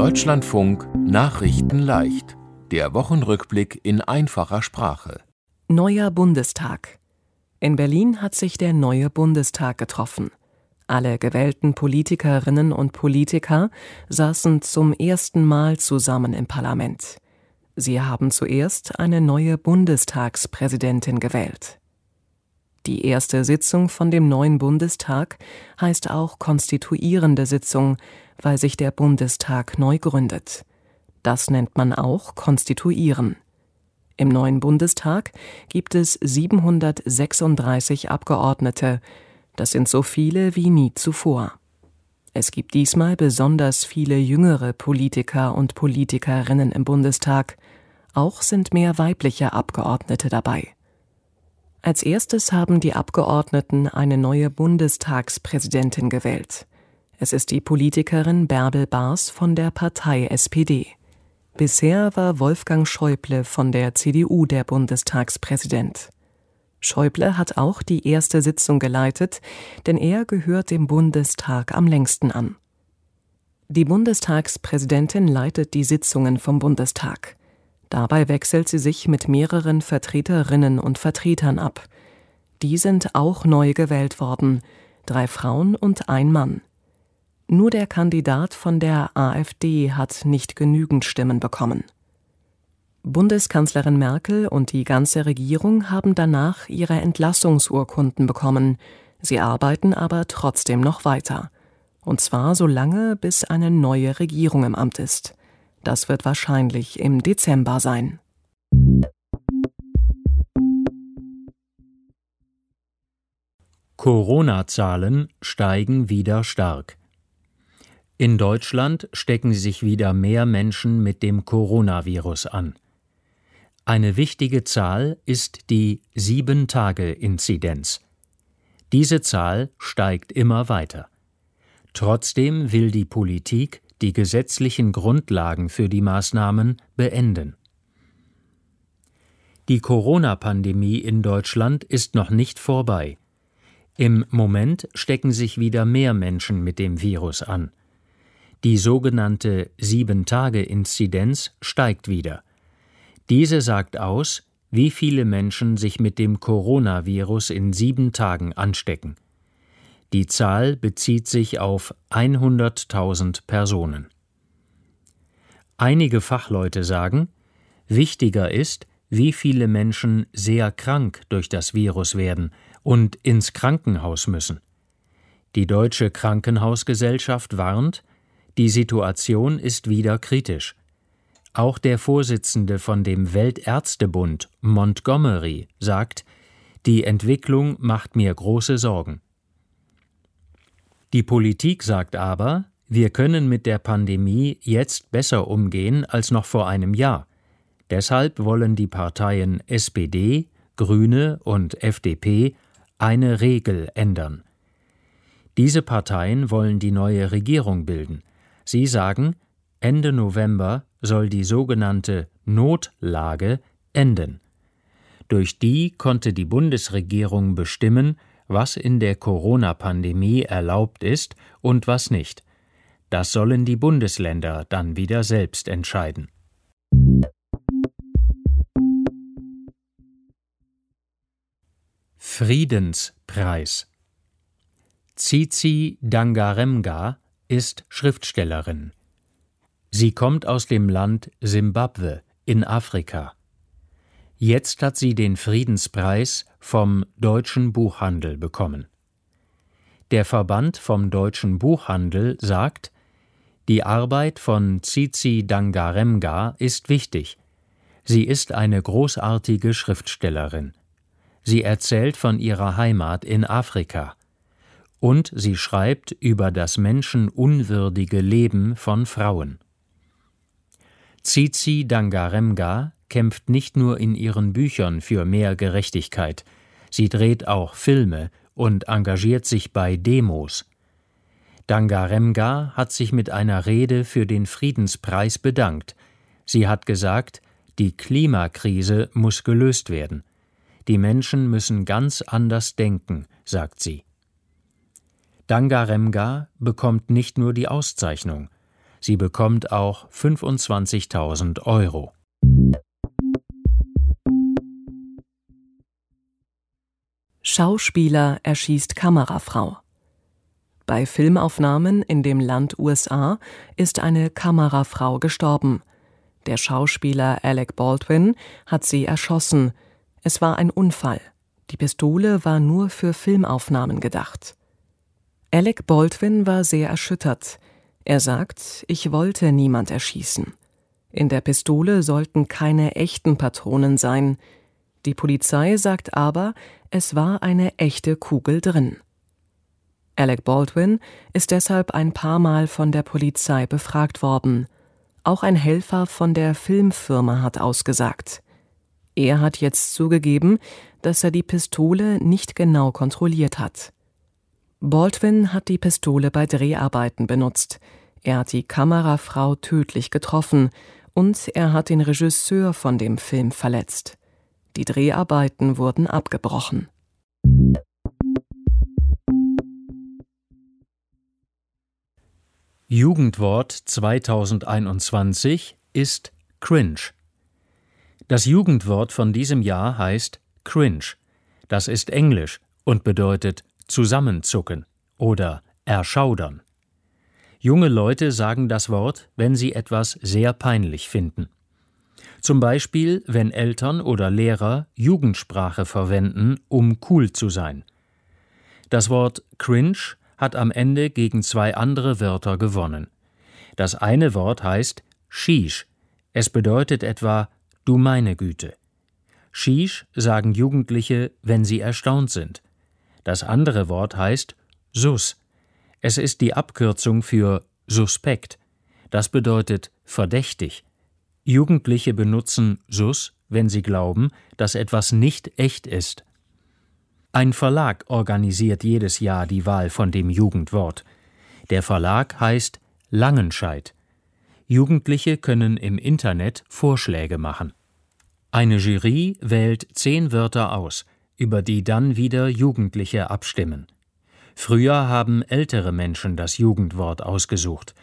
Deutschlandfunk Nachrichten leicht. Der Wochenrückblick in einfacher Sprache. Neuer Bundestag. In Berlin hat sich der neue Bundestag getroffen. Alle gewählten Politikerinnen und Politiker saßen zum ersten Mal zusammen im Parlament. Sie haben zuerst eine neue Bundestagspräsidentin gewählt. Die erste Sitzung von dem neuen Bundestag heißt auch konstituierende Sitzung, weil sich der Bundestag neu gründet. Das nennt man auch konstituieren. Im neuen Bundestag gibt es 736 Abgeordnete. Das sind so viele wie nie zuvor. Es gibt diesmal besonders viele jüngere Politiker und Politikerinnen im Bundestag. Auch sind mehr weibliche Abgeordnete dabei. Als erstes haben die Abgeordneten eine neue Bundestagspräsidentin gewählt. Es ist die Politikerin Bärbel Baas von der Partei SPD. Bisher war Wolfgang Schäuble von der CDU der Bundestagspräsident. Schäuble hat auch die erste Sitzung geleitet, denn er gehört dem Bundestag am längsten an. Die Bundestagspräsidentin leitet die Sitzungen vom Bundestag. Dabei wechselt sie sich mit mehreren Vertreterinnen und Vertretern ab. Die sind auch neu gewählt worden, drei Frauen und ein Mann. Nur der Kandidat von der AfD hat nicht genügend Stimmen bekommen. Bundeskanzlerin Merkel und die ganze Regierung haben danach ihre Entlassungsurkunden bekommen, sie arbeiten aber trotzdem noch weiter. Und zwar so lange, bis eine neue Regierung im Amt ist. Das wird wahrscheinlich im Dezember sein. Corona-Zahlen steigen wieder stark. In Deutschland stecken sich wieder mehr Menschen mit dem Coronavirus an. Eine wichtige Zahl ist die Sieben-Tage-Inzidenz. Diese Zahl steigt immer weiter. Trotzdem will die Politik die gesetzlichen Grundlagen für die Maßnahmen beenden. Die Corona-Pandemie in Deutschland ist noch nicht vorbei. Im Moment stecken sich wieder mehr Menschen mit dem Virus an. Die sogenannte Sieben-Tage-Inzidenz steigt wieder. Diese sagt aus, wie viele Menschen sich mit dem Coronavirus in sieben Tagen anstecken. Die Zahl bezieht sich auf 100.000 Personen. Einige Fachleute sagen, wichtiger ist, wie viele Menschen sehr krank durch das Virus werden und ins Krankenhaus müssen. Die Deutsche Krankenhausgesellschaft warnt, die Situation ist wieder kritisch. Auch der Vorsitzende von dem Weltärztebund, Montgomery, sagt, die Entwicklung macht mir große Sorgen. Die Politik sagt aber, wir können mit der Pandemie jetzt besser umgehen als noch vor einem Jahr. Deshalb wollen die Parteien SPD, Grüne und FDP eine Regel ändern. Diese Parteien wollen die neue Regierung bilden. Sie sagen, Ende November soll die sogenannte Notlage enden. Durch die konnte die Bundesregierung bestimmen, was in der Corona-Pandemie erlaubt ist und was nicht. Das sollen die Bundesländer dann wieder selbst entscheiden. Friedenspreis Tsitsi Dangaremga ist Schriftstellerin. Sie kommt aus dem Land Simbabwe in Afrika. Jetzt hat sie den Friedenspreis vom Deutschen Buchhandel bekommen. Der Verband vom Deutschen Buchhandel sagt, die Arbeit von Tsitsi Dangaremga ist wichtig. Sie ist eine großartige Schriftstellerin. Sie erzählt von ihrer Heimat in Afrika. Und sie schreibt über das menschenunwürdige Leben von Frauen. Tsitsi Dangaremga kämpft nicht nur in ihren Büchern für mehr Gerechtigkeit, sie dreht auch Filme und engagiert sich bei Demos. Dangaremga hat sich mit einer Rede für den Friedenspreis bedankt. Sie hat gesagt, die Klimakrise muss gelöst werden. Die Menschen müssen ganz anders denken, sagt sie. Dangaremga bekommt nicht nur die Auszeichnung, Sie bekommt auch 25.000 Euro. Schauspieler erschießt Kamerafrau. Bei Filmaufnahmen in dem Land USA ist eine Kamerafrau gestorben. Der Schauspieler Alec Baldwin hat sie erschossen. Es war ein Unfall. Die Pistole war nur für Filmaufnahmen gedacht. Alec Baldwin war sehr erschüttert. Er sagt, ich wollte niemand erschießen. In der Pistole sollten keine echten Patronen sein. Die Polizei sagt aber, es war eine echte Kugel drin. Alec Baldwin ist deshalb ein paar Mal von der Polizei befragt worden. Auch ein Helfer von der Filmfirma hat ausgesagt. Er hat jetzt zugegeben, dass er die Pistole nicht genau kontrolliert hat. Baldwin hat die Pistole bei Dreharbeiten benutzt. Er hat die Kamerafrau tödlich getroffen und er hat den Regisseur von dem Film verletzt. Die Dreharbeiten wurden abgebrochen. Jugendwort 2021 ist cringe. Das Jugendwort von diesem Jahr heißt cringe. Das ist Englisch und bedeutet zusammenzucken oder erschaudern. Junge Leute sagen das Wort, wenn sie etwas sehr peinlich finden. Zum Beispiel, wenn Eltern oder Lehrer Jugendsprache verwenden, um cool zu sein. Das Wort cringe hat am Ende gegen zwei andere Wörter gewonnen. Das eine Wort heißt Shish. Es bedeutet etwa Du meine Güte. Shish sagen Jugendliche, wenn sie erstaunt sind. Das andere Wort heißt Sus. Es ist die Abkürzung für suspekt. Das bedeutet verdächtig. Jugendliche benutzen Sus, wenn sie glauben, dass etwas nicht echt ist. Ein Verlag organisiert jedes Jahr die Wahl von dem Jugendwort. Der Verlag heißt Langenscheid. Jugendliche können im Internet Vorschläge machen. Eine Jury wählt zehn Wörter aus, über die dann wieder Jugendliche abstimmen. Früher haben ältere Menschen das Jugendwort ausgesucht.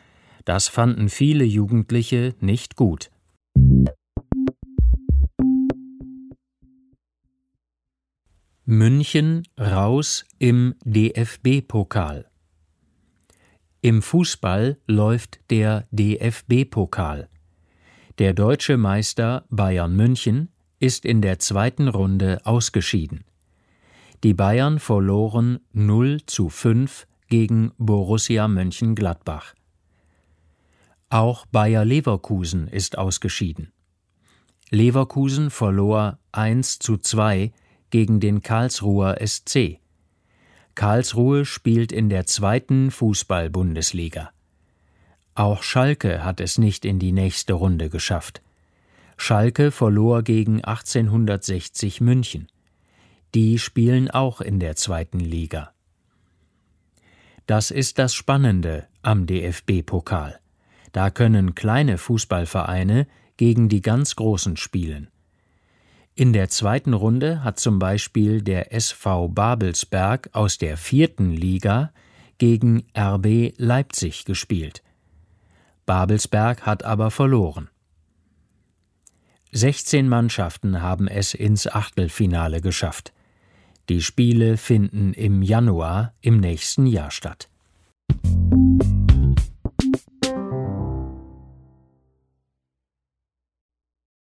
Das fanden viele Jugendliche nicht gut. München raus im DFB-Pokal. Im Fußball läuft der DFB-Pokal. Der deutsche Meister Bayern München ist in der zweiten Runde ausgeschieden. Die Bayern verloren 0 zu 5 gegen Borussia Mönchengladbach. Auch Bayer Leverkusen ist ausgeschieden. Leverkusen verlor 1 zu 2 gegen den Karlsruher SC. Karlsruhe spielt in der zweiten Fußball-Bundesliga. Auch Schalke hat es nicht in die nächste Runde geschafft. Schalke verlor gegen 1860 München. Die spielen auch in der zweiten Liga. Das ist das Spannende am DFB-Pokal. Da können kleine Fußballvereine gegen die ganz Großen spielen. In der zweiten Runde hat zum Beispiel der SV Babelsberg aus der vierten Liga gegen RB Leipzig gespielt. Babelsberg hat aber verloren. 16 Mannschaften haben es ins Achtelfinale geschafft. Die Spiele finden im Januar im nächsten Jahr statt.